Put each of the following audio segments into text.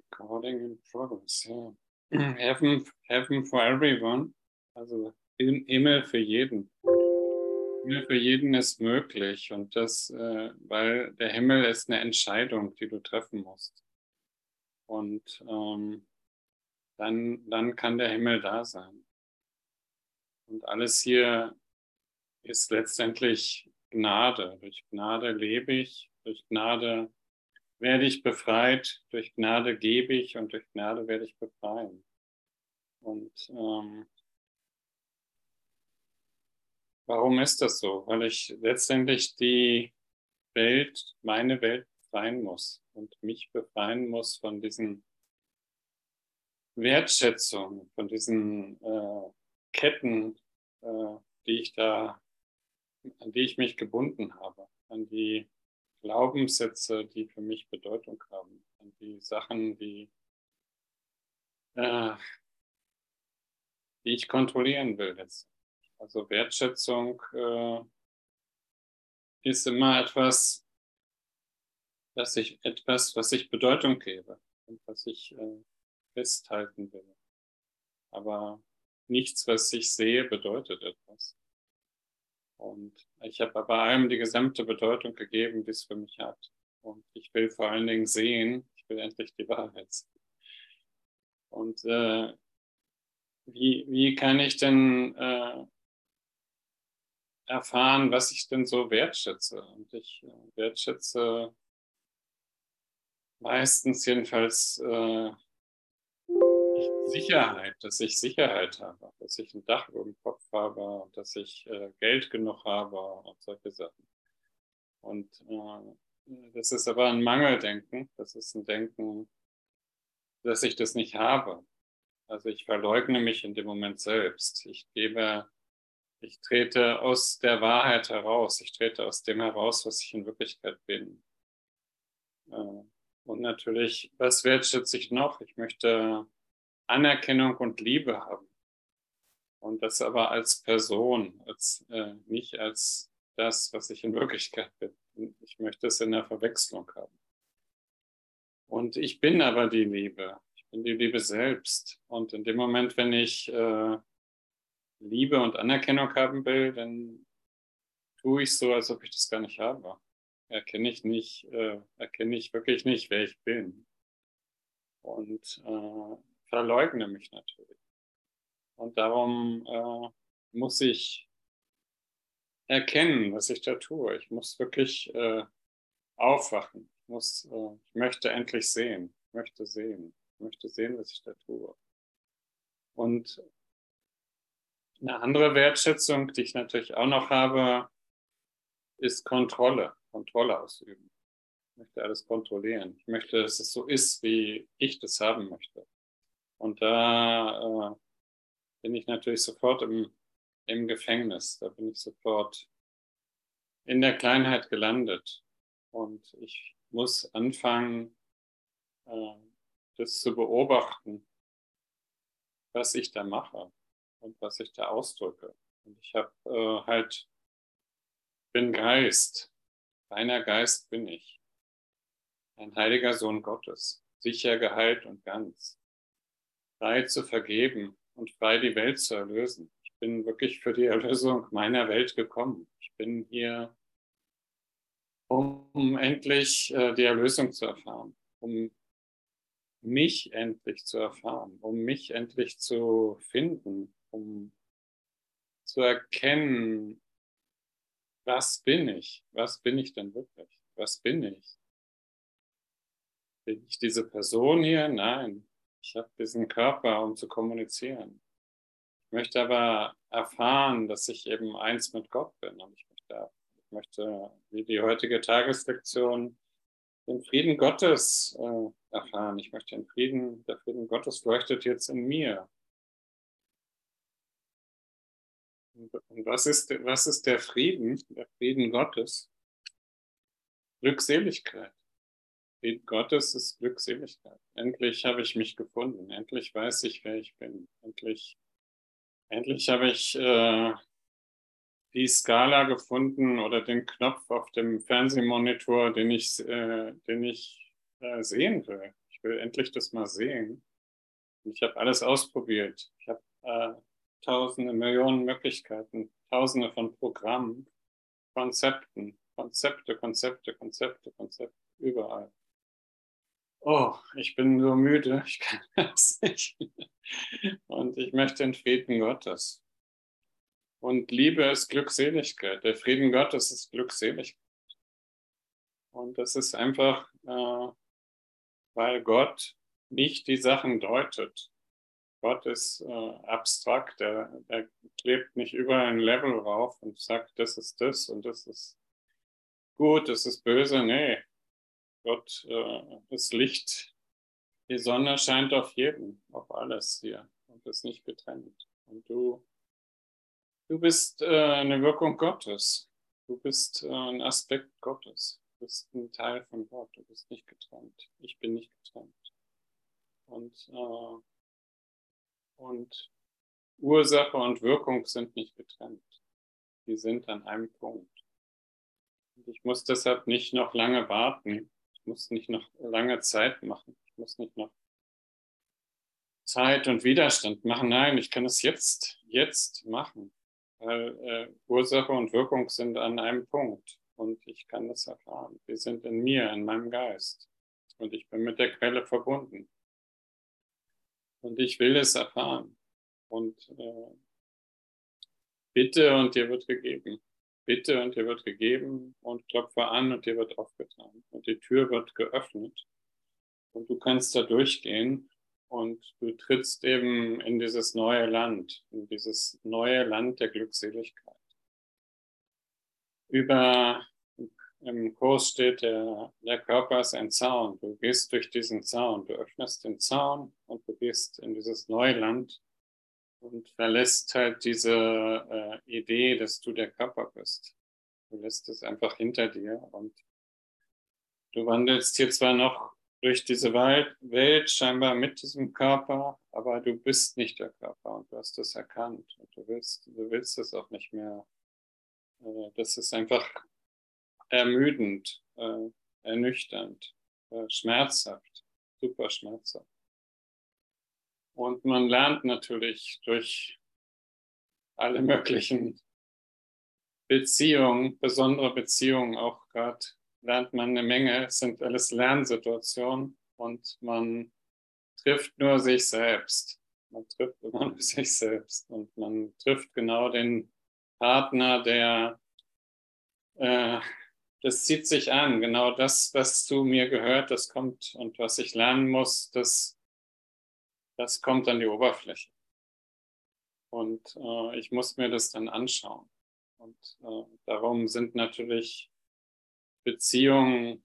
Recording in progress, ja. Heaven, heaven for everyone, also Himmel für jeden. Himmel für jeden ist möglich und das, äh, weil der Himmel ist eine Entscheidung, die du treffen musst. Und ähm, dann, dann kann der Himmel da sein. Und alles hier ist letztendlich Gnade. Durch Gnade lebe ich, durch Gnade werde ich befreit, durch Gnade gebe ich und durch Gnade werde ich befreien. Und ähm, warum ist das so? Weil ich letztendlich die Welt, meine Welt befreien muss und mich befreien muss von diesen Wertschätzungen, von diesen äh, Ketten, äh, die ich da, an die ich mich gebunden habe, an die Glaubenssätze, die für mich Bedeutung haben, an die Sachen, die, äh, die ich kontrollieren will. Jetzt. Also Wertschätzung äh, ist immer etwas, dass ich etwas, was ich Bedeutung gebe und was ich äh, festhalten will. Aber nichts, was ich sehe, bedeutet etwas. Und ich habe bei allem die gesamte Bedeutung gegeben, die es für mich hat. Und ich will vor allen Dingen sehen, ich will endlich die Wahrheit sehen. Und äh, wie, wie kann ich denn äh, erfahren, was ich denn so wertschätze? Und ich äh, wertschätze meistens jedenfalls äh, Sicherheit, dass ich Sicherheit habe, dass ich ein Dach über dem Kopf habe, dass ich äh, Geld genug habe und solche Sachen. Und äh, das ist aber ein Mangeldenken, das ist ein Denken, dass ich das nicht habe. Also ich verleugne mich in dem Moment selbst. Ich gebe, ich trete aus der Wahrheit heraus, ich trete aus dem heraus, was ich in Wirklichkeit bin. Äh, und natürlich, was wertschätze ich noch? Ich möchte Anerkennung und Liebe haben. Und das aber als Person, als, äh, nicht als das, was ich in Wirklichkeit bin. Ich möchte es in der Verwechslung haben. Und ich bin aber die Liebe. Ich bin die Liebe selbst. Und in dem Moment, wenn ich äh, Liebe und Anerkennung haben will, dann tue ich so, als ob ich das gar nicht habe. Erkenne ich nicht, äh, erkenne ich wirklich nicht, wer ich bin. Und äh, verleugne mich natürlich. Und darum äh, muss ich erkennen, was ich da tue. Ich muss wirklich äh, aufwachen. Ich, muss, äh, ich möchte endlich sehen. Ich möchte sehen. Ich möchte sehen, was ich da tue. Und eine andere Wertschätzung, die ich natürlich auch noch habe, ist Kontrolle. Kontrolle ausüben. Ich möchte alles kontrollieren. Ich möchte, dass es so ist, wie ich das haben möchte. Und da äh, bin ich natürlich sofort im, im Gefängnis. Da bin ich sofort in der Kleinheit gelandet. Und ich muss anfangen, äh, das zu beobachten, was ich da mache und was ich da ausdrücke. Und ich habe äh, halt, bin Geist, reiner Geist bin ich, ein heiliger Sohn Gottes, sicher geheilt und ganz frei zu vergeben und frei die Welt zu erlösen. Ich bin wirklich für die Erlösung meiner Welt gekommen. Ich bin hier, um endlich äh, die Erlösung zu erfahren, um mich endlich zu erfahren, um mich endlich zu finden, um zu erkennen, was bin ich? Was bin ich denn wirklich? Was bin ich? Bin ich diese Person hier? Nein, ich habe diesen Körper, um zu kommunizieren. Ich möchte aber erfahren, dass ich eben eins mit Gott bin. Und ich möchte, ich möchte wie die heutige Tageslektion, den Frieden Gottes äh, erfahren. Ich möchte den Frieden, der Frieden Gottes leuchtet jetzt in mir. Und was ist, was ist der Frieden, der Frieden Gottes? Glückseligkeit. Frieden Gottes ist Glückseligkeit. Endlich habe ich mich gefunden. Endlich weiß ich, wer ich bin. Endlich, endlich habe ich äh, die Skala gefunden oder den Knopf auf dem Fernsehmonitor, den ich, äh, den ich äh, sehen will. Ich will endlich das mal sehen. Und ich habe alles ausprobiert. Ich habe äh, tausende, Millionen Möglichkeiten, tausende von Programmen, Konzepten, Konzepte, Konzepte, Konzepte, Konzepte, überall. Oh, ich bin so müde, ich kann das nicht. Und ich möchte den Frieden Gottes. Und Liebe ist Glückseligkeit. Der Frieden Gottes ist Glückseligkeit. Und das ist einfach, äh, weil Gott nicht die Sachen deutet. Gott ist äh, abstrakt, er, er klebt nicht überall ein Level rauf und sagt, das ist das und das ist gut, das ist böse. Nee, Gott äh, ist Licht. Die Sonne scheint auf jeden, auf alles hier und ist nicht getrennt. Und du, du bist äh, eine Wirkung Gottes. Du bist äh, ein Aspekt Gottes. Du bist ein Teil von Gott. Du bist nicht getrennt. Ich bin nicht getrennt. Und, äh, und Ursache und Wirkung sind nicht getrennt. Die sind an einem Punkt. Ich muss deshalb nicht noch lange warten. Muss nicht noch lange Zeit machen. Ich muss nicht noch Zeit und Widerstand machen. Nein, ich kann es jetzt, jetzt machen. Weil äh, Ursache und Wirkung sind an einem Punkt. Und ich kann das erfahren. Wir sind in mir, in meinem Geist. Und ich bin mit der Quelle verbunden. Und ich will es erfahren. Und äh, bitte und dir wird gegeben. Bitte und dir wird gegeben und klopfe an und dir wird aufgetan. Und die Tür wird geöffnet. Und du kannst da durchgehen und du trittst eben in dieses neue Land, in dieses neue Land der Glückseligkeit. Über im Kurs steht, der, der Körper ist ein Zaun. Du gehst durch diesen Zaun, du öffnest den Zaun und du gehst in dieses Neuland und verlässt halt diese äh, Idee, dass du der Körper bist. Du lässt es einfach hinter dir und du wandelst hier zwar noch durch diese Welt scheinbar mit diesem Körper, aber du bist nicht der Körper und du hast das erkannt und du willst, du willst es auch nicht mehr. Äh, das ist einfach ermüdend, äh, ernüchternd, äh, schmerzhaft, super schmerzhaft. Und man lernt natürlich durch alle möglichen Beziehungen, besondere Beziehungen auch gerade, lernt man eine Menge. Es sind alles Lernsituationen und man trifft nur sich selbst. Man trifft immer nur sich selbst und man trifft genau den Partner, der äh, das zieht sich an. Genau das, was zu mir gehört, das kommt und was ich lernen muss, das, das kommt an die Oberfläche. Und äh, ich muss mir das dann anschauen. Und äh, darum sind natürlich Beziehungen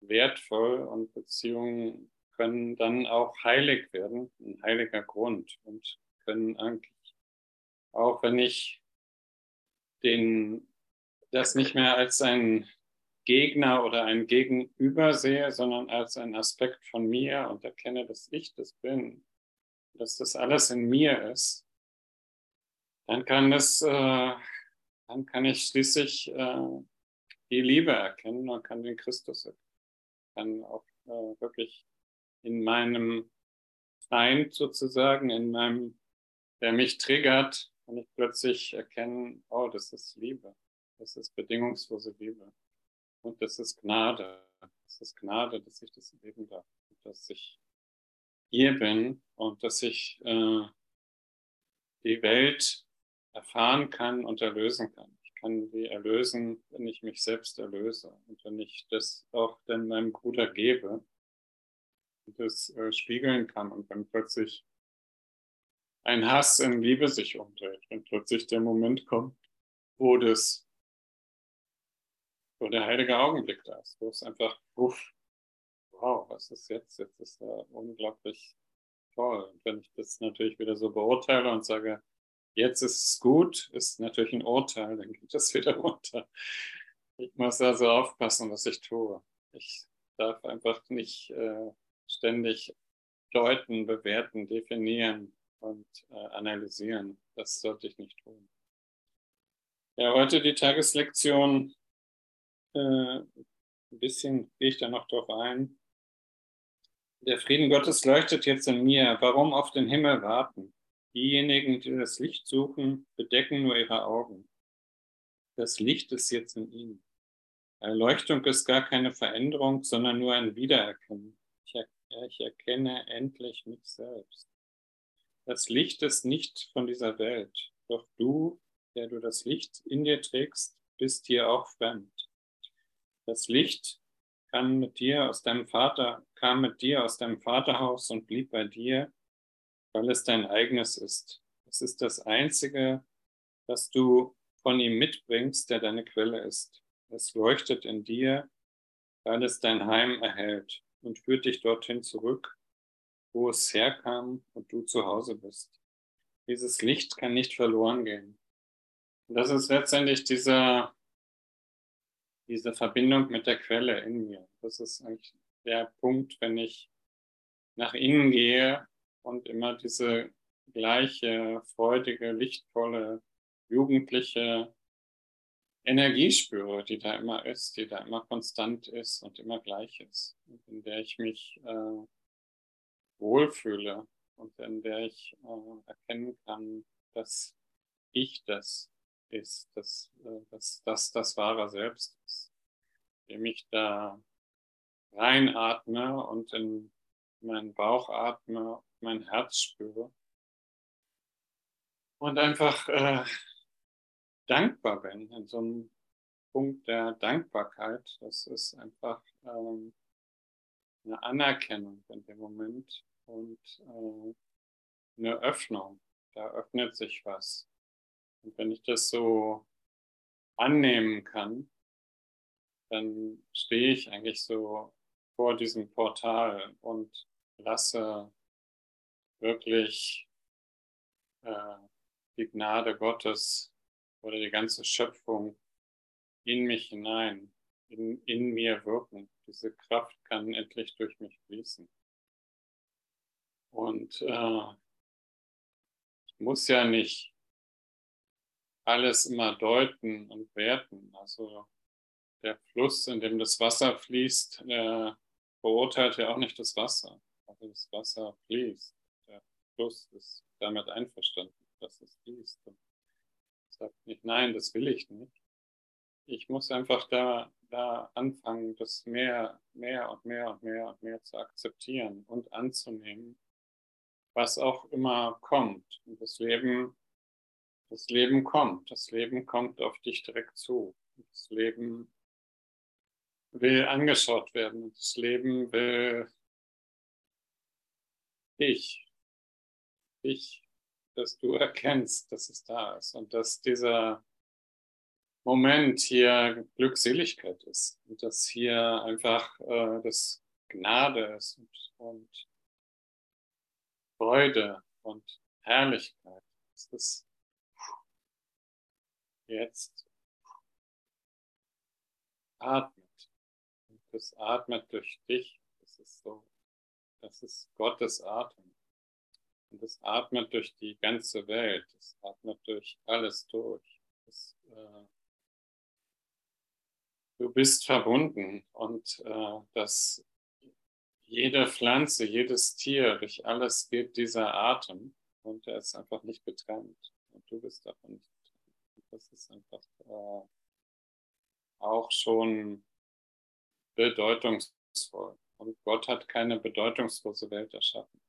wertvoll und Beziehungen können dann auch heilig werden, ein heiliger Grund und können eigentlich, auch wenn ich den, das nicht mehr als ein Gegner oder ein Gegenüber sehe, sondern als ein Aspekt von mir und erkenne, dass ich das bin, dass das alles in mir ist, dann kann das, äh, dann kann ich schließlich äh, die Liebe erkennen und kann den Christus erkennen. Kann auch äh, wirklich in meinem Feind sozusagen, in meinem, der mich triggert, kann ich plötzlich erkennen, oh, das ist Liebe. Das ist bedingungslose Liebe. Und das ist Gnade. Das ist Gnade, dass ich das leben darf. Dass ich hier bin und dass ich äh, die Welt erfahren kann und erlösen kann. Ich kann sie erlösen, wenn ich mich selbst erlöse und wenn ich das auch dann meinem Bruder gebe und das äh, spiegeln kann und wenn plötzlich ein Hass in Liebe sich umdreht, wenn plötzlich der Moment kommt, wo das wo der heilige Augenblick da ist, wo es einfach, uff, wow, was ist jetzt? Jetzt ist er unglaublich toll. Und wenn ich das natürlich wieder so beurteile und sage, jetzt ist es gut, ist natürlich ein Urteil, dann geht das wieder runter. Ich muss also aufpassen, was ich tue. Ich darf einfach nicht äh, ständig deuten, bewerten, definieren und äh, analysieren. Das sollte ich nicht tun. Ja, heute die Tageslektion äh, ein bisschen gehe ich da noch drauf ein. Der Frieden Gottes leuchtet jetzt in mir. Warum auf den Himmel warten? Diejenigen, die das Licht suchen, bedecken nur ihre Augen. Das Licht ist jetzt in ihnen. Erleuchtung ist gar keine Veränderung, sondern nur ein Wiedererkennen. Ich, er ich erkenne endlich mich selbst. Das Licht ist nicht von dieser Welt, doch du, der du das Licht in dir trägst, bist hier auch fremd. Das Licht kann mit dir aus deinem Vater, kam mit dir aus deinem Vaterhaus und blieb bei dir, weil es dein eigenes ist. Es ist das Einzige, was du von ihm mitbringst, der deine Quelle ist. Es leuchtet in dir, weil es dein Heim erhält und führt dich dorthin zurück, wo es herkam und du zu Hause bist. Dieses Licht kann nicht verloren gehen. Und das ist letztendlich dieser, diese Verbindung mit der Quelle in mir. Das ist eigentlich der Punkt, wenn ich nach innen gehe und immer diese gleiche, freudige, lichtvolle, jugendliche Energie spüre, die da immer ist, die da immer konstant ist und immer gleich ist, in der ich mich äh, wohlfühle und in der ich äh, erkennen kann, dass ich das ist, dass, äh, dass, dass das wahre Selbst ist, indem ich da reinatme und in meinen Bauch atme, mein Herz spüre und einfach äh, dankbar bin, in so einem Punkt der Dankbarkeit. Das ist einfach ähm, eine Anerkennung in dem Moment und äh, eine Öffnung. Da öffnet sich was. Und wenn ich das so annehmen kann, dann stehe ich eigentlich so vor diesem Portal und lasse wirklich äh, die Gnade Gottes oder die ganze Schöpfung in mich hinein, in, in mir wirken. Diese Kraft kann endlich durch mich fließen. Und äh, ich muss ja nicht alles immer deuten und werten. Also der Fluss, in dem das Wasser fließt, äh, verurteilt ja auch nicht das Wasser. Also das Wasser fließt. Der Fluss ist damit einverstanden, dass es fließt. Und sagt nicht, nein, das will ich nicht. Ich muss einfach da, da anfangen, das mehr, mehr und mehr und mehr und mehr zu akzeptieren und anzunehmen, was auch immer kommt. Und das Leben, das Leben kommt. Das Leben kommt auf dich direkt zu. Das Leben will angeschaut werden. Das Leben will dich, dich dass du erkennst, dass es da ist und dass dieser Moment hier Glückseligkeit ist und dass hier einfach äh, das Gnade ist und, und Freude und Herrlichkeit. Es ist jetzt atmet. Das atmet durch dich. Das ist so, das ist Gottes Atem. Und es atmet durch die ganze Welt, es atmet durch alles durch. Es, äh, du bist verbunden und äh, dass jede Pflanze, jedes Tier, durch alles geht dieser Atem und er ist einfach nicht getrennt. Und du bist davon nicht getrennt. Das ist einfach äh, auch schon bedeutungsvoll. Und Gott hat keine bedeutungslose Welt erschaffen.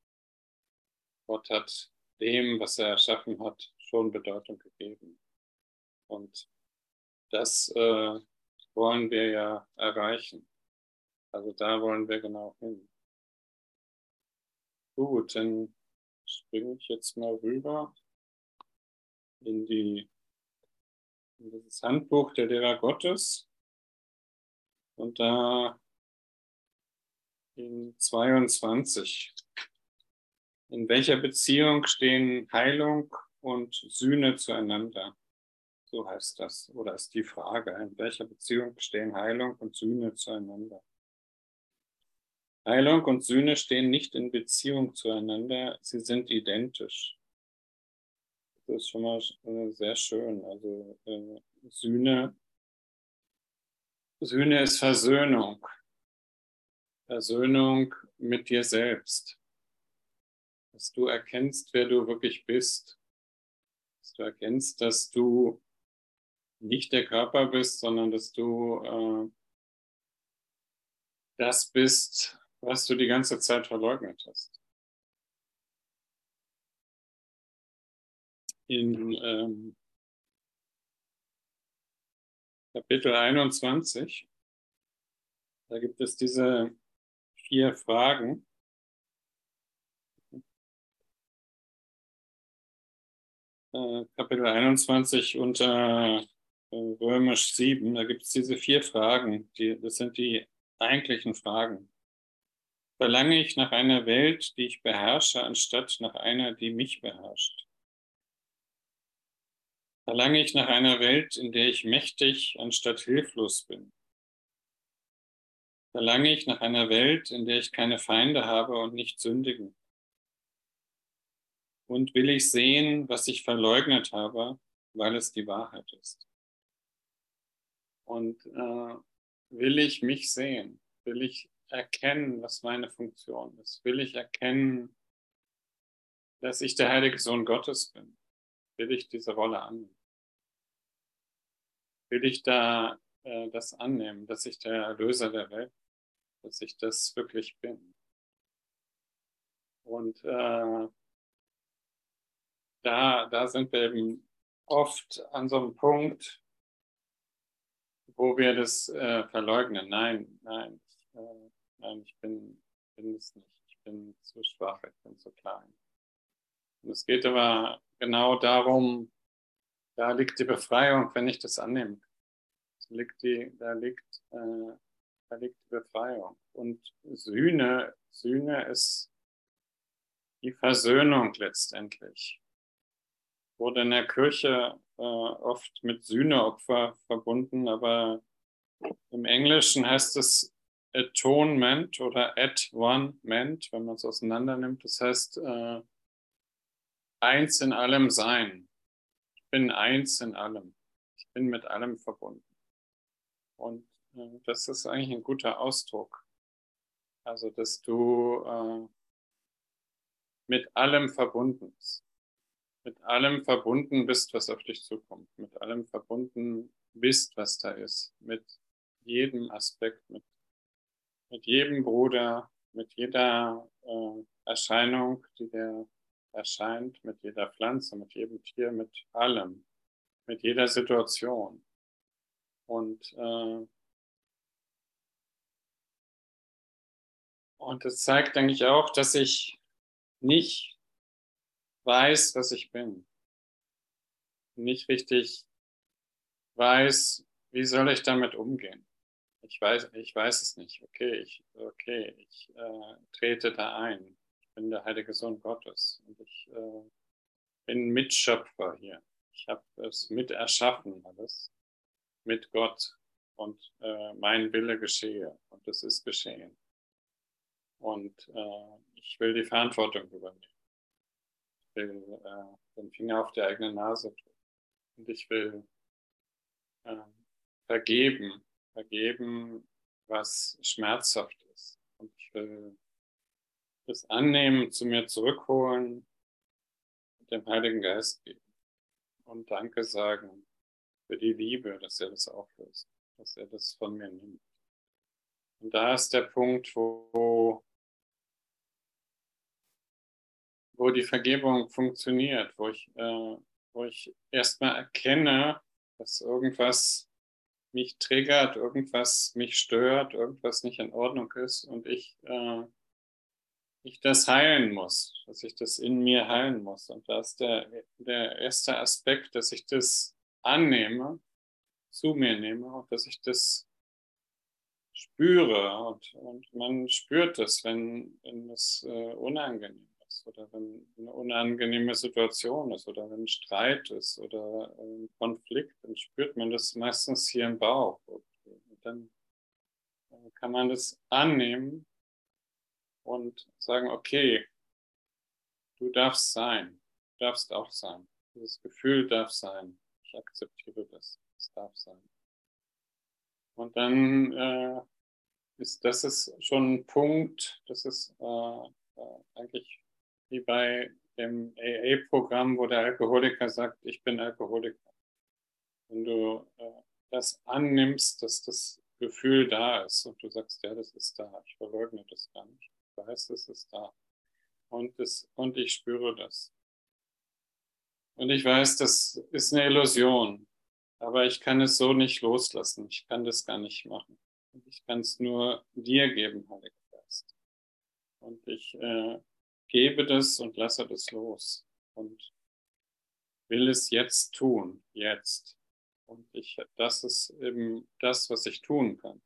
Gott hat dem, was er erschaffen hat, schon Bedeutung gegeben. Und das äh, wollen wir ja erreichen. Also da wollen wir genau hin. Gut, dann springe ich jetzt mal rüber in, die, in dieses Handbuch der Lehrer Gottes. Und da in 22 in welcher Beziehung stehen Heilung und Sühne zueinander? So heißt das. Oder ist die Frage, in welcher Beziehung stehen Heilung und Sühne zueinander? Heilung und Sühne stehen nicht in Beziehung zueinander, sie sind identisch. Das ist schon mal äh, sehr schön. Also äh, Sühne, Sühne ist Versöhnung. Versöhnung mit dir selbst. Dass du erkennst, wer du wirklich bist. Dass du erkennst, dass du nicht der Körper bist, sondern dass du äh, das bist, was du die ganze Zeit verleugnet hast. In ähm, Kapitel 21, da gibt es diese vier Fragen. Äh, Kapitel 21 unter äh, Römisch 7, da gibt es diese vier Fragen. Die, das sind die eigentlichen Fragen. Verlange ich nach einer Welt, die ich beherrsche, anstatt nach einer, die mich beherrscht? Verlange ich nach einer Welt, in der ich mächtig anstatt hilflos bin? Verlange ich nach einer Welt, in der ich keine Feinde habe und nicht sündigen? Und will ich sehen, was ich verleugnet habe, weil es die Wahrheit ist? Und äh, will ich mich sehen? Will ich erkennen, was meine Funktion ist? Will ich erkennen, dass ich der heilige Sohn Gottes bin? Will ich diese Rolle annehmen? Will ich da äh, das annehmen, dass ich der Erlöser der Welt, dass ich das wirklich bin? Und äh, da, da sind wir eben oft an so einem Punkt, wo wir das äh, verleugnen. Nein, nein, ich, äh, nein, ich bin, bin es nicht. Ich bin zu schwach, ich bin zu klein. Und es geht aber genau darum, da liegt die Befreiung, wenn ich das annehme. Da liegt die, da liegt, äh, da liegt die Befreiung. Und Sühne, Sühne ist die Versöhnung letztendlich. Wurde in der Kirche äh, oft mit Sühneopfer verbunden, aber im Englischen heißt es Atonement oder at one ment, wenn man es auseinander nimmt. Das heißt, äh, eins in allem sein. Bin eins in allem. Ich bin mit allem verbunden. Und äh, das ist eigentlich ein guter Ausdruck. Also, dass du äh, mit allem verbunden bist mit allem verbunden bist, was auf dich zukommt, mit allem verbunden bist, was da ist, mit jedem Aspekt, mit, mit jedem Bruder, mit jeder äh, Erscheinung, die dir erscheint, mit jeder Pflanze, mit jedem Tier, mit allem, mit jeder Situation. Und äh, und es zeigt, denke ich, auch, dass ich nicht weiß, was ich bin. Nicht richtig weiß, wie soll ich damit umgehen. Ich weiß, ich weiß es nicht. Okay, ich, okay, ich äh, trete da ein. Ich bin der heilige Sohn Gottes und ich äh, bin Mitschöpfer hier. Ich habe es mit erschaffen alles, mit Gott und äh, mein Wille geschehe und es ist geschehen. Und äh, ich will die Verantwortung übernehmen will äh, den Finger auf die eigene Nase tun. Und ich will äh, vergeben, vergeben, was schmerzhaft ist. Und ich will das annehmen, zu mir zurückholen dem Heiligen Geist geben. Und Danke sagen für die Liebe, dass er das auflöst, dass er das von mir nimmt. Und da ist der Punkt, wo wo die Vergebung funktioniert, wo ich, äh, wo ich erstmal erkenne, dass irgendwas mich triggert, irgendwas mich stört, irgendwas nicht in Ordnung ist und ich, äh, ich das heilen muss, dass ich das in mir heilen muss. Und da ist der, der erste Aspekt, dass ich das annehme, zu mir nehme und dass ich das spüre. Und, und man spürt das, wenn, wenn es äh, unangenehm ist oder wenn eine unangenehme Situation ist oder wenn Streit ist oder ein Konflikt, dann spürt man das meistens hier im Bauch. Und dann kann man das annehmen und sagen, okay, du darfst sein, du darfst auch sein. Dieses Gefühl darf sein. Ich akzeptiere das. Es darf sein. Und dann äh, ist, das ist schon ein Punkt, das ist äh, äh eigentlich wie bei dem AA-Programm, wo der Alkoholiker sagt, ich bin Alkoholiker. Wenn du äh, das annimmst, dass das Gefühl da ist und du sagst, ja, das ist da, ich verleugne das gar nicht. Ich weiß, es ist da. Und, das, und ich spüre das. Und ich weiß, das ist eine Illusion, aber ich kann es so nicht loslassen. Ich kann das gar nicht machen. Ich kann es nur dir geben, Heiliger Geist. Und ich äh, gebe das und lasse das los und will es jetzt tun, jetzt. Und ich, das ist eben das, was ich tun kann.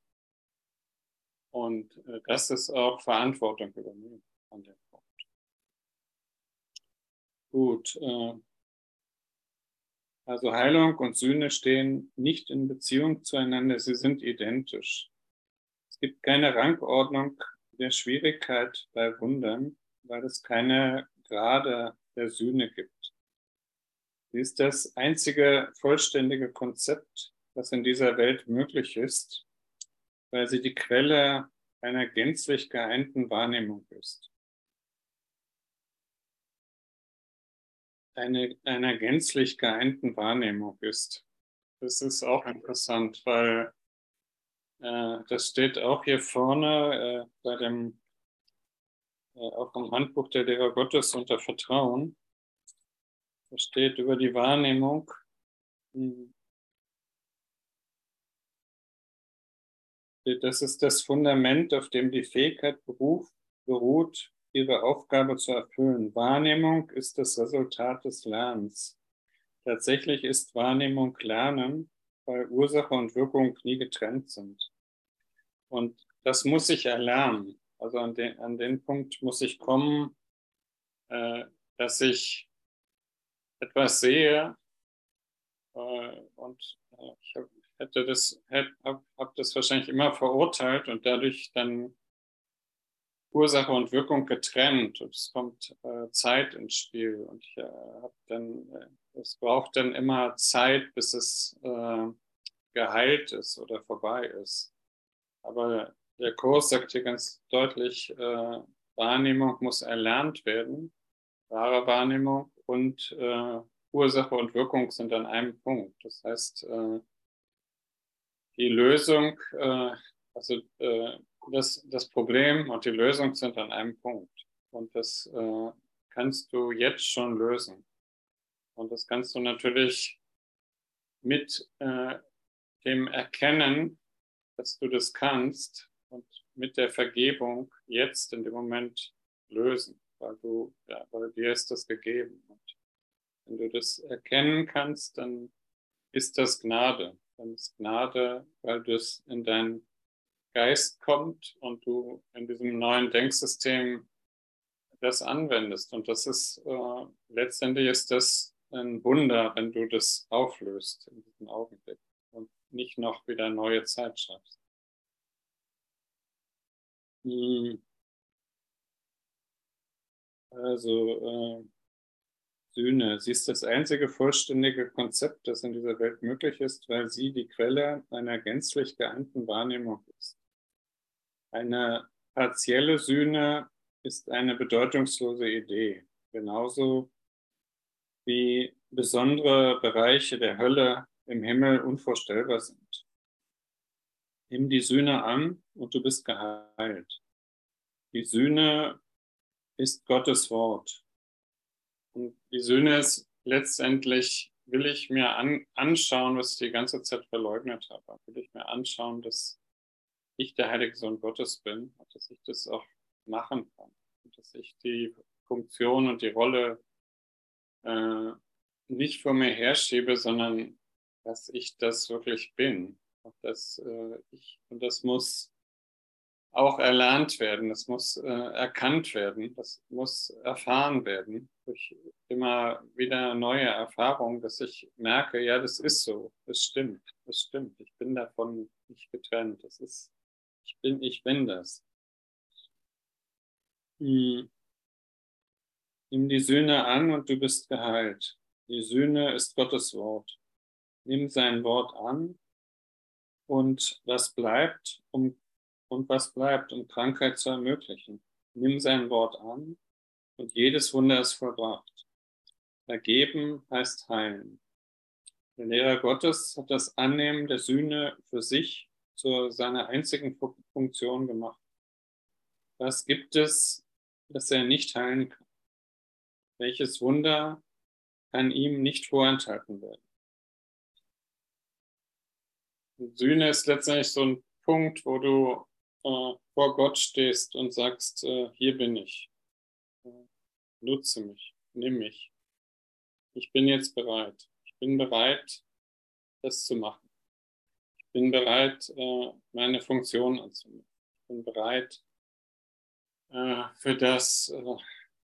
Und äh, das ist auch Verantwortung übernehmen an dem Punkt. Gut. Äh, also Heilung und Sühne stehen nicht in Beziehung zueinander, sie sind identisch. Es gibt keine Rangordnung der Schwierigkeit bei Wundern, weil es keine Grade der Sühne gibt. Sie ist das einzige vollständige Konzept, was in dieser Welt möglich ist, weil sie die Quelle einer gänzlich geeinten Wahrnehmung ist. Eine, einer gänzlich geeinten Wahrnehmung ist. Das ist auch interessant, weil äh, das steht auch hier vorne äh, bei dem, äh, auch im Handbuch der Lehrer Gottes unter Vertrauen. Da steht über die Wahrnehmung. Hm. Das ist das Fundament, auf dem die Fähigkeit beruf, beruht, ihre Aufgabe zu erfüllen. Wahrnehmung ist das Resultat des Lernens. Tatsächlich ist Wahrnehmung Lernen, weil Ursache und Wirkung nie getrennt sind. Und das muss ich erlernen. Also an den, an den Punkt muss ich kommen, äh, dass ich etwas sehe äh, und äh, ich hab, hätte das, habe hab das wahrscheinlich immer verurteilt und dadurch dann Ursache und Wirkung getrennt und es kommt äh, Zeit ins Spiel und ich äh, habe dann, äh, es braucht dann immer Zeit, bis es äh, geheilt ist oder vorbei ist. Aber der Kurs sagt hier ganz deutlich, äh, Wahrnehmung muss erlernt werden, wahre Wahrnehmung und äh, Ursache und Wirkung sind an einem Punkt. Das heißt, äh, die Lösung, äh, also äh, das, das Problem und die Lösung sind an einem Punkt. Und das äh, kannst du jetzt schon lösen. Und das kannst du natürlich mit äh, dem Erkennen, dass du das kannst und mit der Vergebung jetzt in dem Moment lösen, weil du, ja, weil dir ist das gegeben. Und wenn du das erkennen kannst, dann ist das Gnade. Dann ist Gnade, weil das in deinen Geist kommt und du in diesem neuen Denksystem das anwendest. Und das ist äh, letztendlich ist das ein Wunder, wenn du das auflöst in diesem Augenblick und nicht noch wieder neue Zeit schaffst. Hm. Also äh, Sühne. Sie ist das einzige vollständige Konzept, das in dieser Welt möglich ist, weil sie die Quelle einer gänzlich geeinten Wahrnehmung ist. Eine partielle Sühne ist eine bedeutungslose Idee, genauso wie besondere Bereiche der Hölle im Himmel unvorstellbar sind. Nimm die Sühne an und du bist geheilt. Die Sühne ist Gottes Wort. Und die Sühne ist letztendlich, will ich mir an, anschauen, was ich die ganze Zeit verleugnet habe. Will ich mir anschauen, dass ich der heilige Sohn Gottes bin und dass ich das auch machen kann. Und dass ich die Funktion und die Rolle äh, nicht vor mir herschiebe, sondern dass ich das wirklich bin. Und, dass, äh, ich, und das muss auch erlernt werden, das muss äh, erkannt werden, das muss erfahren werden durch immer wieder neue Erfahrungen, dass ich merke, ja, das ist so, das stimmt, das stimmt, ich bin davon nicht getrennt, das ist, ich bin, ich bin das. Hm. Nimm die Sühne an und du bist geheilt. Die Sühne ist Gottes Wort. Nimm sein Wort an und was bleibt, um Und was bleibt, um Krankheit zu ermöglichen? Nimm sein Wort an und jedes Wunder ist vollbracht. Vergeben heißt heilen. Der Lehrer Gottes hat das Annehmen der Sühne für sich zu seiner einzigen Funktion gemacht. Was gibt es, das er nicht heilen kann? Welches Wunder kann ihm nicht vorenthalten werden? Sühne ist letztendlich so ein Punkt, wo du äh, vor Gott stehst und sagst, äh, hier bin ich. Äh, nutze mich, nimm mich. Ich bin jetzt bereit. Ich bin bereit, das zu machen. Ich bin bereit, äh, meine Funktion anzunehmen. Ich bin bereit äh, für das, äh,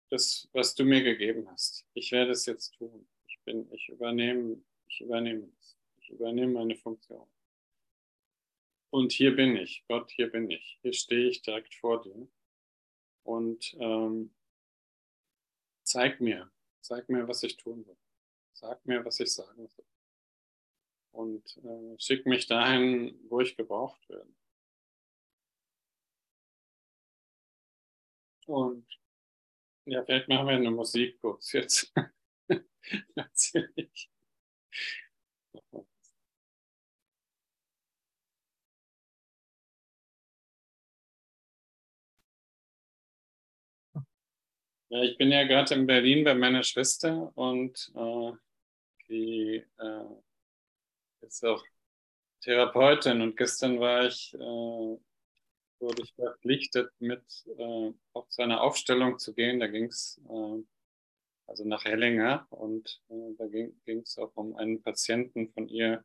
das, was du mir gegeben hast. Ich werde es jetzt tun. Ich bin, ich übernehme, ich übernehme es. Ich übernehme meine Funktion. Und hier bin ich, Gott, hier bin ich. Hier stehe ich direkt vor dir. Und ähm, zeig mir, zeig mir, was ich tun will. Sag mir, was ich sagen soll. Und äh, schick mich dahin, wo ich gebraucht werde. Und ja, vielleicht machen wir eine Musik kurz jetzt. Natürlich. Ja, ich bin ja gerade in Berlin bei meiner Schwester und äh, die äh, ist auch Therapeutin und gestern war ich, äh, wurde ich verpflichtet, mit äh, auf seine Aufstellung zu gehen. Da ging es äh, also nach Hellinger und äh, da ging es auch um einen Patienten von ihr,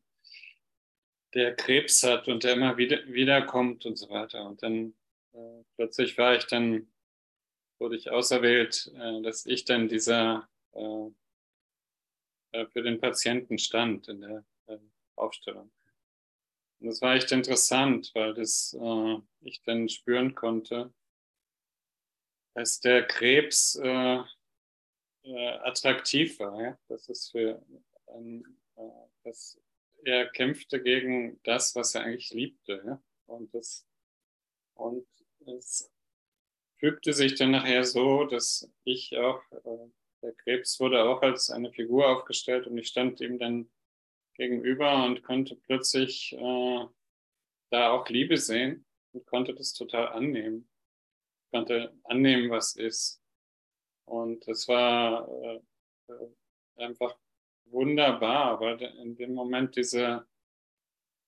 der Krebs hat und der immer wieder wiederkommt und so weiter. Und dann äh, plötzlich war ich dann wurde ich auserwählt, äh, dass ich dann dieser äh, äh, für den Patienten stand in der Aufstellung. Und das war echt interessant, weil das ich dann spüren konnte, dass der Krebs attraktiv war. Das ist für dass er kämpfte gegen das, was er eigentlich liebte. Ja? Und das und es fügte sich dann nachher so, dass ich auch, äh, der Krebs wurde auch als eine Figur aufgestellt und ich stand ihm dann gegenüber und konnte plötzlich äh, da auch Liebe sehen und konnte das total annehmen. Konnte annehmen, was ist. Und es war äh, einfach wunderbar, weil in dem Moment diese,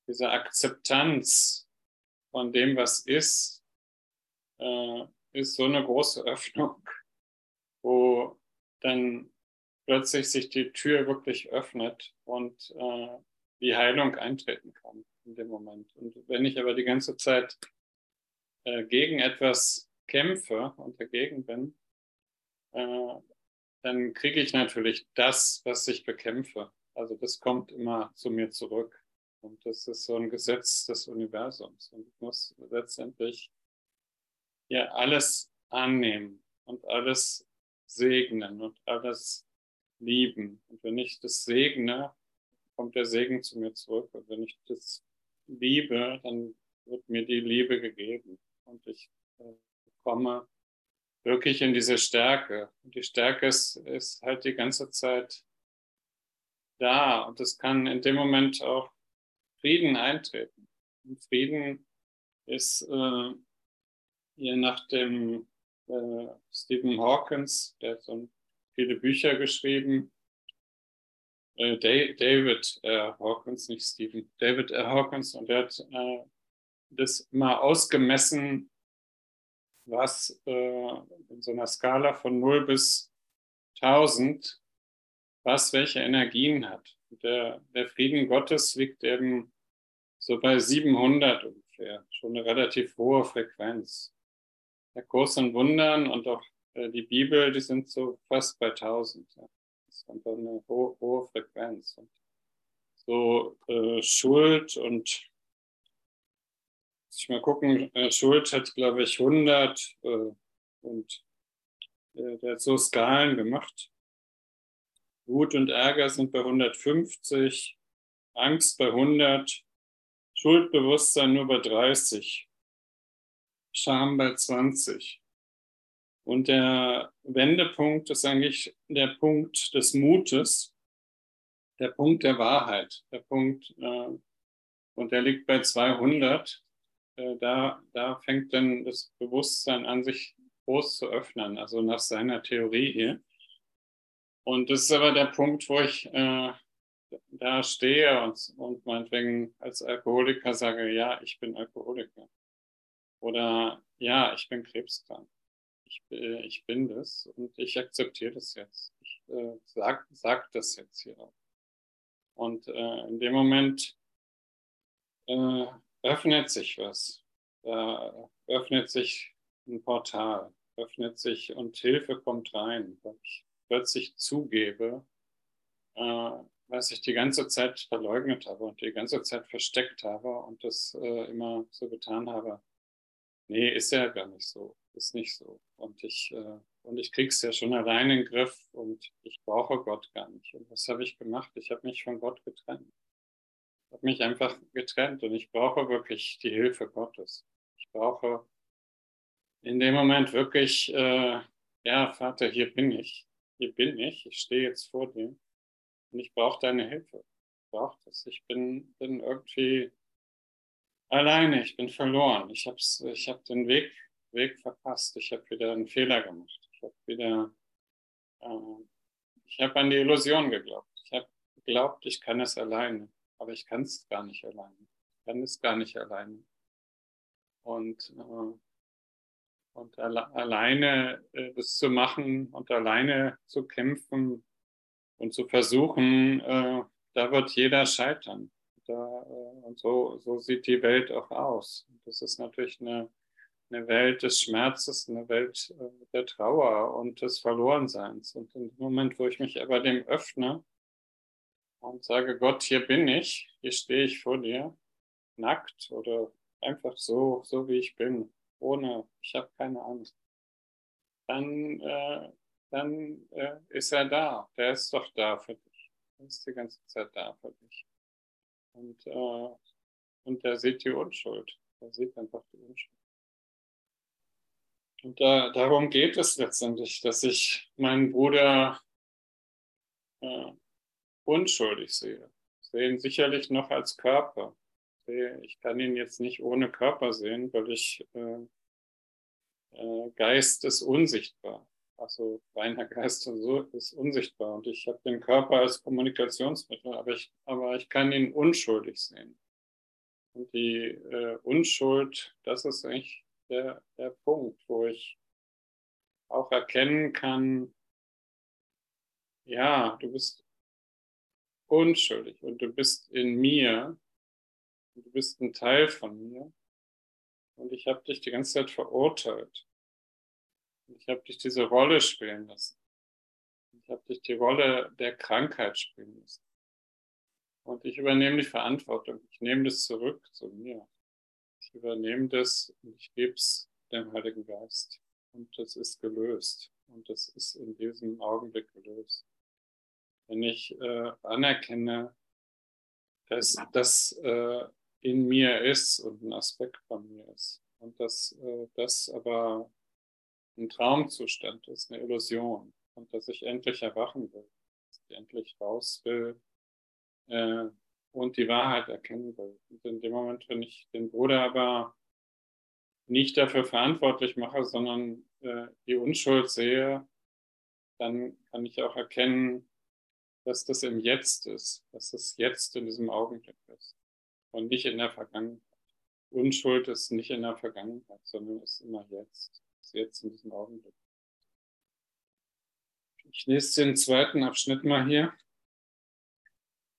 diese Akzeptanz von dem, was ist, äh, ist so eine große Öffnung, wo dann plötzlich sich die Tür wirklich öffnet und äh, die Heilung eintreten kann in dem Moment. Und wenn ich aber die ganze Zeit äh, gegen etwas kämpfe und dagegen bin, äh, dann kriege ich natürlich das, was ich bekämpfe. Also das kommt immer zu mir zurück. Und das ist so ein Gesetz des Universums. Und ich muss letztendlich ja alles annehmen und alles segnen und alles lieben. Und wenn ich das segne, kommt der Segen zu mir zurück. Und wenn ich das liebe, dann wird mir die Liebe gegeben. Und ich äh, komme wirklich in diese Stärke. Und die Stärke ist, ist halt die ganze Zeit da. Und es kann in dem Moment auch Frieden eintreten. Und Frieden ist äh, hier nach dem äh, Stephen Hawkins, der hat so viele Bücher geschrieben. Äh, David äh, Hawkins, nicht Stephen, David äh, Hawkins, und der hat äh, das mal ausgemessen, was äh, in so einer Skala von 0 bis 1000, was welche Energien hat. Der, der Frieden Gottes liegt eben so bei 700 ungefähr, schon eine relativ hohe Frequenz der Kurs in Wundern und auch äh, die Bibel, die sind so fast bei 1000. Ja. Das ist einfach eine hohe, hohe Frequenz. Und so äh, Schuld und muss ich mal gucken, äh, Schuld hat, glaube ich, 100 äh, und der hat so Skalen gemacht. Wut und Ärger sind bei 150, Angst bei 100, Schuldbewusstsein nur bei 30 Scham bei 20. Und der Wendepunkt ist eigentlich der Punkt des Mutes, der Punkt der Wahrheit, der Punkt, äh, und der liegt bei 200. Äh, da, da fängt dann das Bewusstsein an, sich groß zu öffnen, also nach seiner Theorie hier. Und das ist aber der Punkt, wo ich äh, da stehe und, und meinetwegen als Alkoholiker sage, ja, ich bin Alkoholiker. Oder ja, ich bin krebskrank. Ich, äh, ich bin das und ich akzeptiere das jetzt. Ich äh, sag, sag das jetzt hier auch. Und äh, in dem Moment äh, öffnet sich was. Da öffnet sich ein Portal, öffnet sich und Hilfe kommt rein, weil ich plötzlich zugebe, äh, was ich die ganze Zeit verleugnet habe und die ganze Zeit versteckt habe und das äh, immer so getan habe. Nee, ist ja gar nicht so, ist nicht so. Und ich, äh, und ich krieg's ja schon allein in den Griff und ich brauche Gott gar nicht. Und was habe ich gemacht? Ich habe mich von Gott getrennt. Ich habe mich einfach getrennt und ich brauche wirklich die Hilfe Gottes. Ich brauche in dem Moment wirklich, äh, ja, Vater, hier bin ich. Hier bin ich. Ich stehe jetzt vor dir und ich brauche deine Hilfe. Ich brauche das. Ich bin, bin irgendwie alleine. Ich bin verloren. Ich habe ich hab den Weg, Weg verpasst. Ich habe wieder einen Fehler gemacht. Ich habe wieder, äh, ich habe an die Illusion geglaubt. Ich habe geglaubt, ich kann es alleine. Aber ich kann es gar nicht alleine. Ich kann es gar nicht alleine. Und, äh, und alle, alleine äh, das zu machen und alleine zu kämpfen, und zu versuchen, äh, da wird jeder scheitern. Da, äh, und so, so sieht die Welt auch aus. Das ist natürlich eine, eine Welt des Schmerzes, eine Welt äh, der Trauer und des Verlorenseins. Und im Moment, wo ich mich aber dem öffne und sage, Gott, hier bin ich, hier stehe ich vor dir, nackt oder einfach so, so wie ich bin, ohne, ich habe keine Angst, dann äh, dann äh, ist er da. Der ist doch da für dich. Er ist die ganze Zeit da für dich. Und, äh, und er sieht die Unschuld. Er sieht einfach die Unschuld. Und da, darum geht es letztendlich, dass ich meinen Bruder äh, unschuldig sehe. Ich sehe ihn sicherlich noch als Körper. Ich kann ihn jetzt nicht ohne Körper sehen, weil ich äh, äh, Geist ist unsichtbar. Also reiner Geist so ist unsichtbar und ich habe den Körper als Kommunikationsmittel, aber ich, aber ich kann ihn unschuldig sehen. Und die äh, Unschuld, das ist eigentlich der, der Punkt, wo ich auch erkennen kann, ja, du bist unschuldig und du bist in mir und du bist ein Teil von mir und ich habe dich die ganze Zeit verurteilt. Ich habe dich diese Rolle spielen lassen. Ich habe dich die Rolle der Krankheit spielen lassen. Und ich übernehme die Verantwortung. Ich nehme das zurück zu mir. Ich übernehme das und ich gebe es dem Heiligen Geist. Und das ist gelöst. Und das ist in diesem Augenblick gelöst. Wenn ich äh, anerkenne, dass das äh, in mir ist und ein Aspekt von mir ist. Und dass äh, das aber ein Traumzustand ist, eine Illusion und dass ich endlich erwachen will, dass ich endlich raus will äh, und die Wahrheit erkennen will. Und in dem Moment, wenn ich den Bruder aber nicht dafür verantwortlich mache, sondern äh, die Unschuld sehe, dann kann ich auch erkennen, dass das im Jetzt ist, dass es jetzt in diesem Augenblick ist und nicht in der Vergangenheit. Unschuld ist nicht in der Vergangenheit, sondern ist immer jetzt jetzt in diesem Augenblick. Ich lese den zweiten Abschnitt mal hier.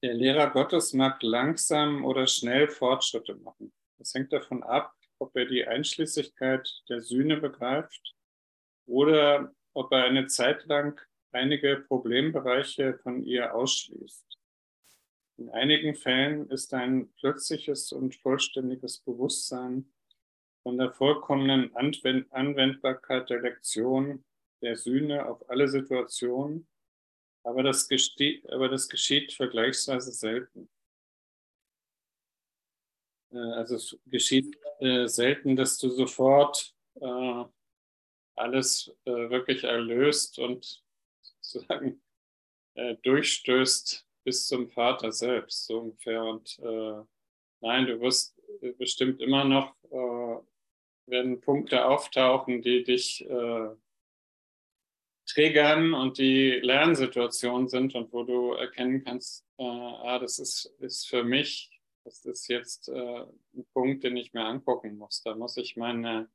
Der Lehrer Gottes mag langsam oder schnell Fortschritte machen. Das hängt davon ab, ob er die Einschließlichkeit der Sühne begreift oder ob er eine Zeit lang einige Problembereiche von ihr ausschließt. In einigen Fällen ist ein plötzliches und vollständiges Bewusstsein von der vollkommenen Anwend Anwendbarkeit der Lektion der Sühne auf alle Situationen, aber das, aber das geschieht vergleichsweise selten. Äh, also es geschieht äh, selten, dass du sofort äh, alles äh, wirklich erlöst und sozusagen äh, durchstößt bis zum Vater selbst, so ungefähr. Und äh, nein, du wirst bestimmt immer noch, werden Punkte auftauchen, die dich triggern und die Lernsituationen sind und wo du erkennen kannst, ah, das ist, ist für mich das ist jetzt äh, ein Punkt, den ich mir angucken muss. Da muss ich meine,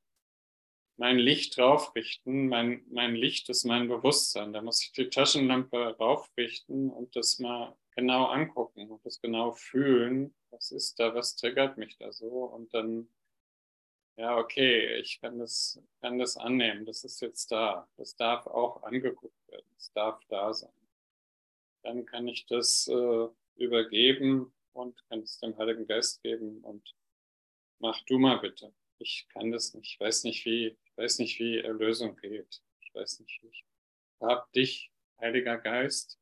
mein Licht draufrichten. Mein, mein Licht ist mein Bewusstsein. Da muss ich die Taschenlampe raufrichten und das mal genau angucken und das genau fühlen. Was ist da? Was triggert mich da so? Und dann, ja, okay, ich kann das, kann das annehmen. Das ist jetzt da. Das darf auch angeguckt werden. Das darf da sein. Dann kann ich das äh, übergeben und kann es dem Heiligen Geist geben und mach du mal bitte. Ich kann das nicht. Ich weiß nicht, wie, ich weiß nicht, wie Erlösung geht. Ich weiß nicht, wie ich hab dich, Heiliger Geist.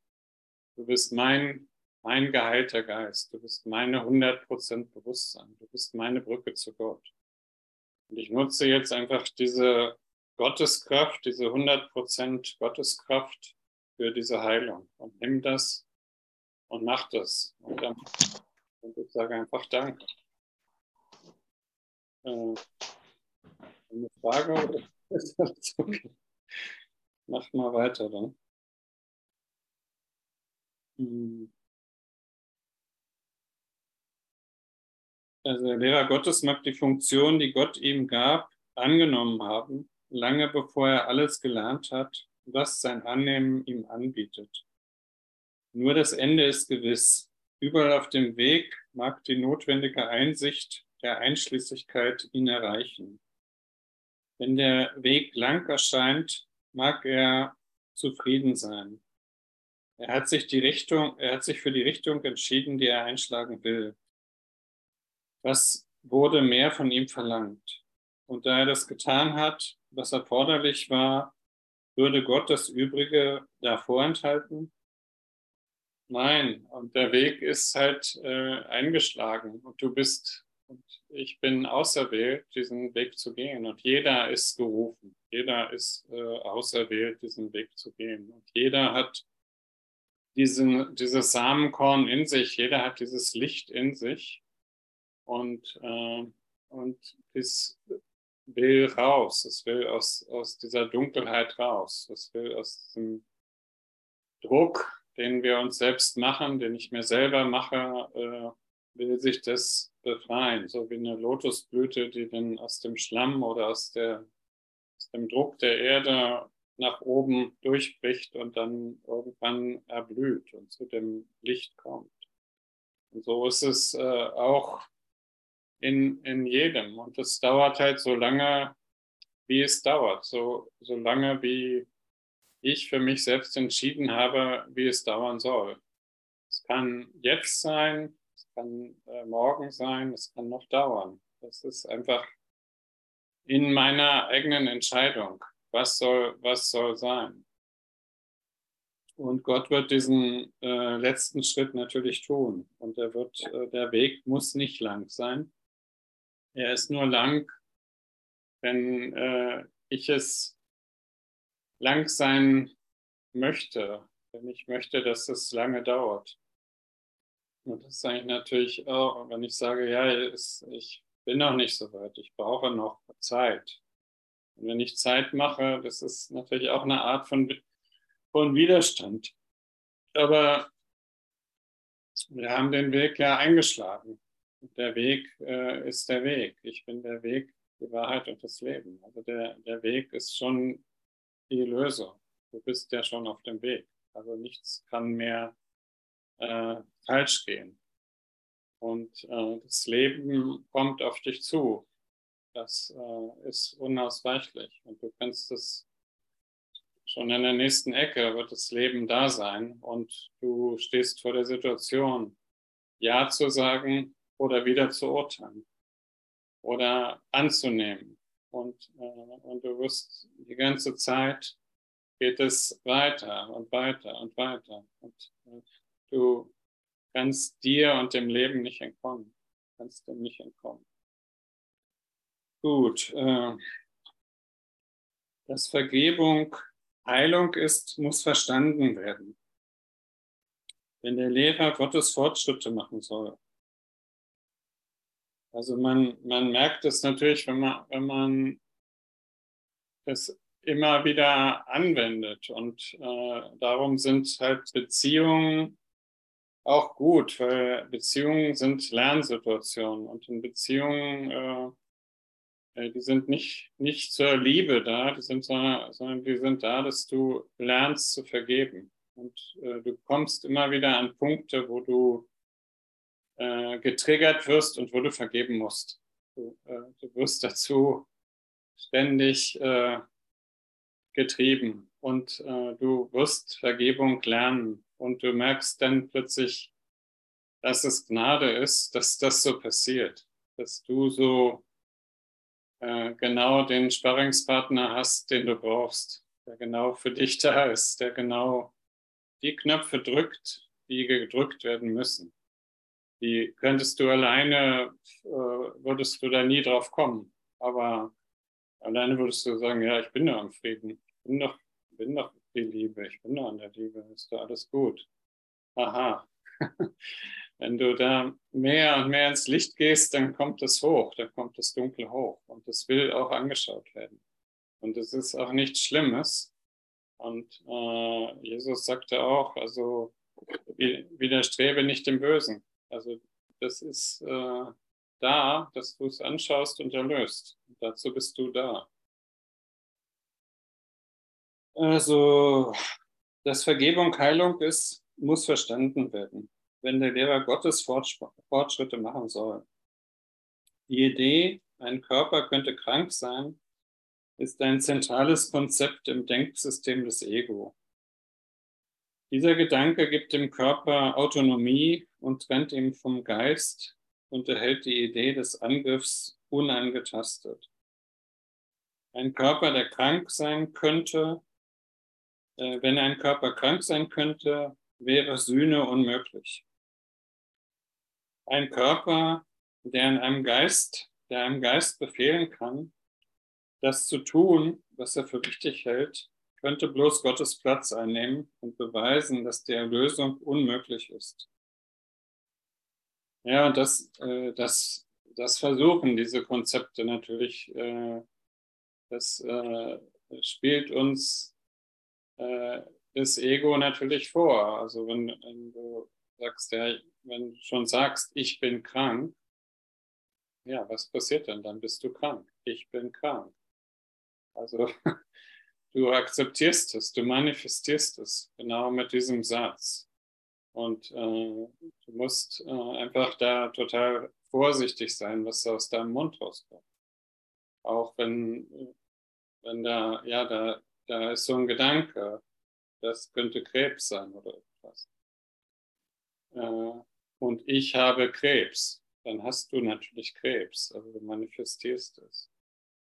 Du bist mein, mein geheilter Geist. Du bist meine 100% Bewusstsein. Du bist meine Brücke zu Gott. Und ich nutze jetzt einfach diese Gotteskraft, diese 100% Gotteskraft für diese Heilung und nimm das und mach das. Und, dann, und ich sage einfach Danke. Äh, eine Frage? Mach mal weiter dann. Hm. Also der Lehrer Gottes mag die Funktion, die Gott ihm gab, angenommen haben, lange bevor er alles gelernt hat, was sein Annehmen ihm anbietet. Nur das Ende ist gewiss. Überall auf dem Weg mag die notwendige Einsicht der Einschließlichkeit ihn erreichen. Wenn der Weg lang erscheint, mag er zufrieden sein. Er hat sich die Richtung, er hat sich für die Richtung entschieden, die er einschlagen will. Was wurde mehr von ihm verlangt? Und da er das getan hat, was erforderlich war, würde Gott das Übrige da vorenthalten? Nein, und der Weg ist halt äh, eingeschlagen und du bist, und ich bin auserwählt, diesen Weg zu gehen. Und jeder ist gerufen, jeder ist äh, auserwählt, diesen Weg zu gehen. Und jeder hat diesen, dieses Samenkorn in sich, jeder hat dieses Licht in sich. Und, äh, und es will raus, es will aus, aus dieser Dunkelheit raus, es will aus diesem Druck den wir uns selbst machen, den ich mir selber mache, äh, will sich das befreien. So wie eine Lotusblüte, die dann aus dem Schlamm oder aus, der, aus dem Druck der Erde nach oben durchbricht und dann irgendwann erblüht und zu dem Licht kommt. Und so ist es äh, auch in, in jedem. Und es dauert halt so lange, wie es dauert, so, so lange, wie ich für mich selbst entschieden habe, wie es dauern soll. Es kann jetzt sein, es kann äh, morgen sein, es kann noch dauern. Das ist einfach in meiner eigenen Entscheidung. Was soll, was soll sein? Und Gott wird diesen äh, letzten Schritt natürlich tun. Und er wird, äh, der Weg muss nicht lang sein. Er ist nur lang, wenn äh, ich es lang sein möchte, wenn ich möchte, dass es lange dauert. Und das ist eigentlich natürlich auch, wenn ich sage, ja, ich bin noch nicht so weit, ich brauche noch Zeit. Und wenn ich Zeit mache, das ist natürlich auch eine Art von, von Widerstand. Aber wir haben den Weg ja eingeschlagen. Der Weg äh, ist der Weg. Ich bin der Weg, die Wahrheit und das Leben. Also der, der Weg ist schon die Lösung. Du bist ja schon auf dem Weg. Also nichts kann mehr äh, falsch gehen. Und äh, das Leben kommt auf dich zu. Das äh, ist unausweichlich. Und du kannst es schon in der nächsten Ecke wird das Leben da sein und du stehst vor der Situation, Ja zu sagen oder wieder zu urteilen oder anzunehmen und, äh, und du wirst die ganze Zeit geht es weiter und weiter und weiter. Und äh, du kannst dir und dem Leben nicht entkommen. Kannst dem nicht entkommen. Gut. Äh, dass Vergebung Heilung ist, muss verstanden werden. Wenn der Lehrer Gottes Fortschritte machen soll. Also man, man merkt es natürlich, wenn man, wenn man es immer wieder anwendet. Und äh, darum sind halt Beziehungen auch gut, weil Beziehungen sind Lernsituationen. Und in Beziehungen äh, die sind nicht, nicht zur Liebe da, die sind, sondern die sind da, dass du lernst zu vergeben. Und äh, du kommst immer wieder an Punkte, wo du äh, getriggert wirst und wo du vergeben musst. Du, äh, du wirst dazu ständig äh, getrieben und äh, du wirst Vergebung lernen und du merkst dann plötzlich, dass es Gnade ist, dass das so passiert, dass du so äh, genau den Sparringspartner hast, den du brauchst, der genau für dich da ist, der genau die Knöpfe drückt, die gedrückt werden müssen. Die könntest du alleine, äh, würdest du da nie drauf kommen. Aber alleine würdest du sagen, ja, ich bin doch am Frieden. Ich bin doch, bin doch die Liebe. Ich bin doch an der Liebe. Ist doch alles gut. Aha. Wenn du da mehr und mehr ins Licht gehst, dann kommt es hoch, dann kommt das Dunkel hoch und es will auch angeschaut werden. Und es ist auch nichts Schlimmes. Und äh, Jesus sagte auch, also widerstrebe nicht dem Bösen. Also das ist äh, da, dass du es anschaust und erlöst. Und dazu bist du da. Also, dass Vergebung Heilung ist, muss verstanden werden wenn der Lehrer Gottes Fortschritte machen soll. Die Idee, ein Körper könnte krank sein, ist ein zentrales Konzept im Denksystem des Ego. Dieser Gedanke gibt dem Körper Autonomie und trennt ihn vom Geist und erhält die Idee des Angriffs unangetastet. Ein Körper, der krank sein könnte, äh, wenn ein Körper krank sein könnte, wäre Sühne unmöglich ein Körper, der in einem Geist, der einem Geist befehlen kann, das zu tun, was er für richtig hält, könnte bloß Gottes Platz einnehmen und beweisen, dass die Erlösung unmöglich ist. Ja, das, äh, das, das versuchen diese Konzepte natürlich, äh, das äh, spielt uns äh, das Ego natürlich vor. Also wenn, wenn du sagst, ja, wenn du schon sagst, ich bin krank, ja, was passiert denn? Dann bist du krank. Ich bin krank. Also du akzeptierst es, du manifestierst es genau mit diesem Satz. Und äh, du musst äh, einfach da total vorsichtig sein, was aus deinem Mund rauskommt. Auch wenn, wenn da, ja, da, da ist so ein Gedanke, das könnte Krebs sein oder etwas. Äh, und ich habe Krebs, dann hast du natürlich Krebs, also du manifestierst es.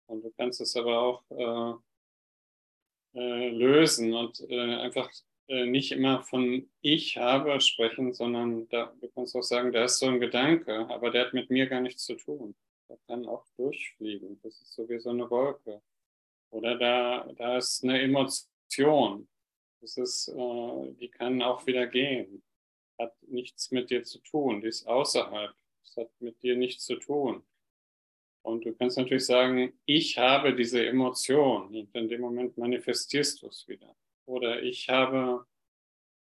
Und du kannst es aber auch äh, äh, lösen und äh, einfach äh, nicht immer von ich habe sprechen, sondern da, du kannst auch sagen, da ist so ein Gedanke, aber der hat mit mir gar nichts zu tun. Der kann auch durchfliegen. Das ist so wie so eine Wolke. Oder da, da ist eine Emotion. Das ist, äh, die kann auch wieder gehen hat nichts mit dir zu tun, die ist außerhalb, das hat mit dir nichts zu tun. Und du kannst natürlich sagen, ich habe diese Emotion und in dem Moment manifestierst du es wieder. Oder ich habe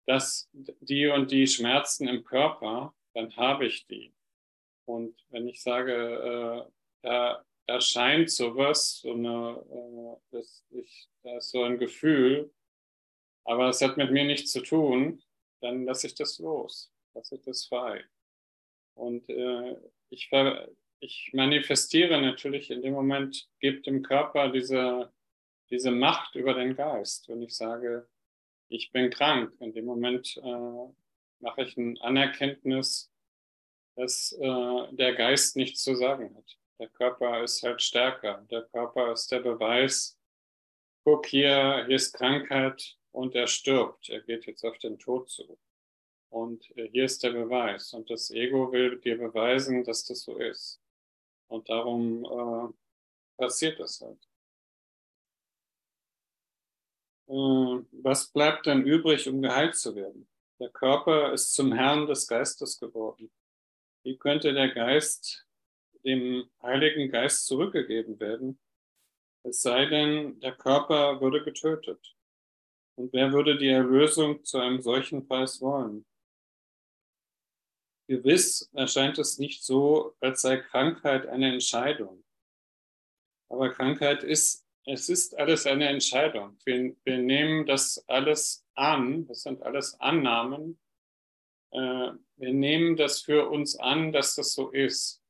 das, die und die Schmerzen im Körper, dann habe ich die. Und wenn ich sage, äh, da erscheint sowas, so eine, äh, das, ich, da ist so ein Gefühl, aber es hat mit mir nichts zu tun, dann lasse ich das los, lasse ich das frei. Und äh, ich, ich manifestiere natürlich in dem Moment, gibt dem Körper diese, diese Macht über den Geist. Wenn ich sage, ich bin krank, in dem Moment äh, mache ich ein Anerkenntnis, dass äh, der Geist nichts zu sagen hat. Der Körper ist halt stärker. Der Körper ist der Beweis, guck hier, hier ist Krankheit, und er stirbt. Er geht jetzt auf den Tod zu. Und äh, hier ist der Beweis. Und das Ego will dir beweisen, dass das so ist. Und darum äh, passiert das halt. Äh, was bleibt denn übrig, um geheilt zu werden? Der Körper ist zum Herrn des Geistes geworden. Wie könnte der Geist dem Heiligen Geist zurückgegeben werden, es sei denn, der Körper würde getötet? Und wer würde die Erlösung zu einem solchen Preis wollen? Gewiss erscheint es nicht so, als sei Krankheit eine Entscheidung. Aber Krankheit ist, es ist alles eine Entscheidung. Wir, wir nehmen das alles an, das sind alles Annahmen. Äh, wir nehmen das für uns an, dass das so ist.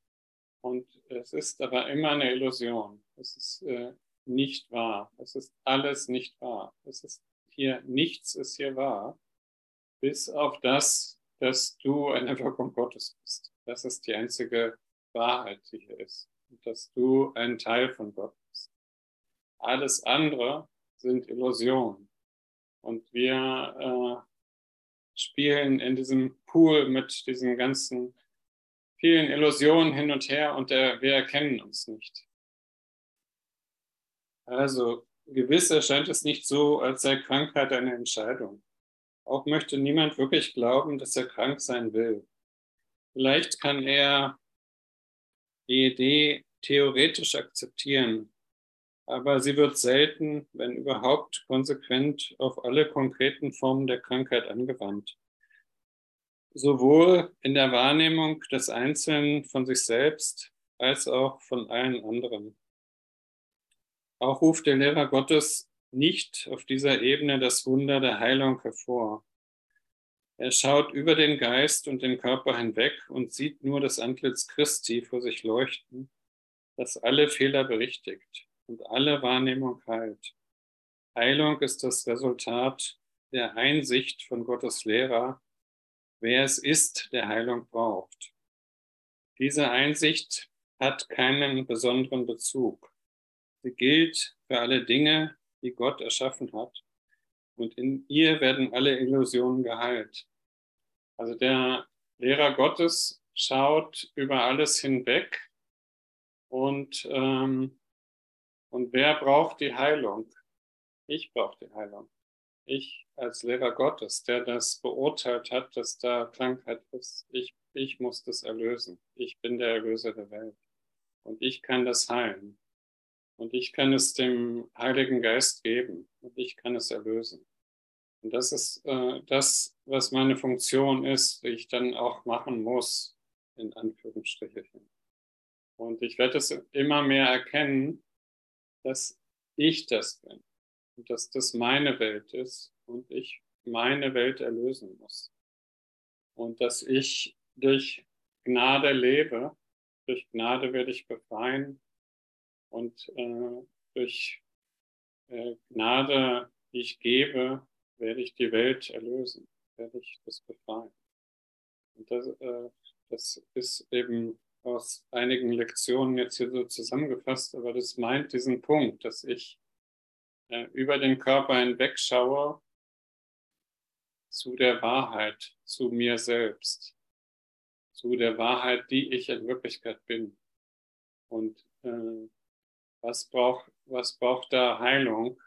Und es ist aber immer eine Illusion. Es ist äh, nicht wahr. Es ist alles nicht wahr. Es ist hier, nichts ist hier wahr, bis auf das, dass du eine Wirkung Gottes bist. Das ist die einzige Wahrheit, die hier ist. Und dass du ein Teil von Gott bist. Alles andere sind Illusionen. Und wir äh, spielen in diesem Pool mit diesen ganzen vielen Illusionen hin und her und der, wir erkennen uns nicht. Also gewiss erscheint es nicht so, als sei Krankheit eine Entscheidung. Auch möchte niemand wirklich glauben, dass er krank sein will. Vielleicht kann er die Idee theoretisch akzeptieren, aber sie wird selten, wenn überhaupt, konsequent auf alle konkreten Formen der Krankheit angewandt. Sowohl in der Wahrnehmung des Einzelnen von sich selbst als auch von allen anderen. Auch ruft der Lehrer Gottes nicht auf dieser Ebene das Wunder der Heilung hervor. Er schaut über den Geist und den Körper hinweg und sieht nur das Antlitz Christi vor sich leuchten, das alle Fehler berichtigt und alle Wahrnehmung heilt. Heilung ist das Resultat der Einsicht von Gottes Lehrer, wer es ist, der Heilung braucht. Diese Einsicht hat keinen besonderen Bezug. Gilt für alle Dinge, die Gott erschaffen hat. Und in ihr werden alle Illusionen geheilt. Also der Lehrer Gottes schaut über alles hinweg und, ähm, und wer braucht die Heilung? Ich brauche die Heilung. Ich als Lehrer Gottes, der das beurteilt hat, dass da Krankheit ist, ich, ich muss das erlösen. Ich bin der Erlöser der Welt. Und ich kann das heilen. Und ich kann es dem Heiligen Geist geben und ich kann es erlösen. Und das ist äh, das, was meine Funktion ist, die ich dann auch machen muss, in Anführungsstrichen. Und ich werde es immer mehr erkennen, dass ich das bin und dass das meine Welt ist und ich meine Welt erlösen muss. Und dass ich durch Gnade lebe, durch Gnade werde ich befreien und äh, durch äh, Gnade, die ich gebe, werde ich die Welt erlösen, werde ich das befreien. Und das, äh, das ist eben aus einigen Lektionen jetzt hier so zusammengefasst, aber das meint diesen Punkt, dass ich äh, über den Körper hinweg schaue zu der Wahrheit, zu mir selbst, zu der Wahrheit, die ich in Wirklichkeit bin. Und äh, was braucht, was braucht da Heilung?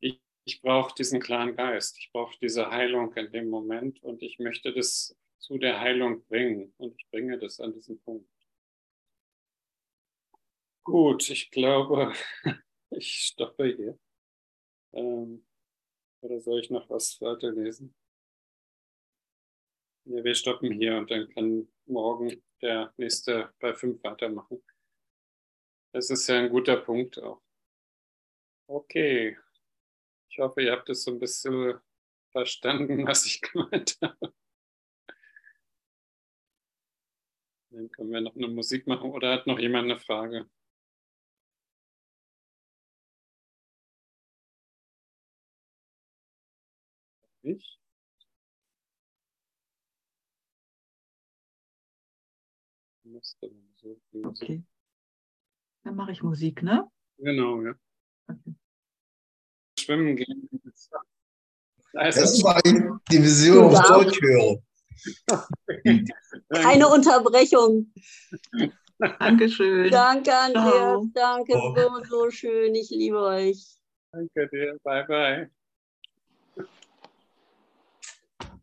Ich, ich brauche diesen klaren Geist. Ich brauche diese Heilung in dem Moment und ich möchte das zu der Heilung bringen und ich bringe das an diesen Punkt. Gut, ich glaube, ich stoppe hier. Ähm, oder soll ich noch was weiterlesen? Ja, wir stoppen hier und dann kann morgen der nächste bei fünf weitermachen. Das ist ja ein guter Punkt auch. Okay. Ich hoffe, ihr habt es so ein bisschen verstanden, was ich gemeint habe. Dann können wir noch eine Musik machen oder hat noch jemand eine Frage? Ich? Okay. Dann mache ich Musik, ne? Genau, ja. Okay. Schwimmen gehen. Also, Das war die Vision auf. Deutsch hören. Keine Unterbrechung. Dankeschön. Danke, Andreas. Ciao. Danke, Oh. so, so schön. Ich liebe euch. Danke dir. Bye, bye.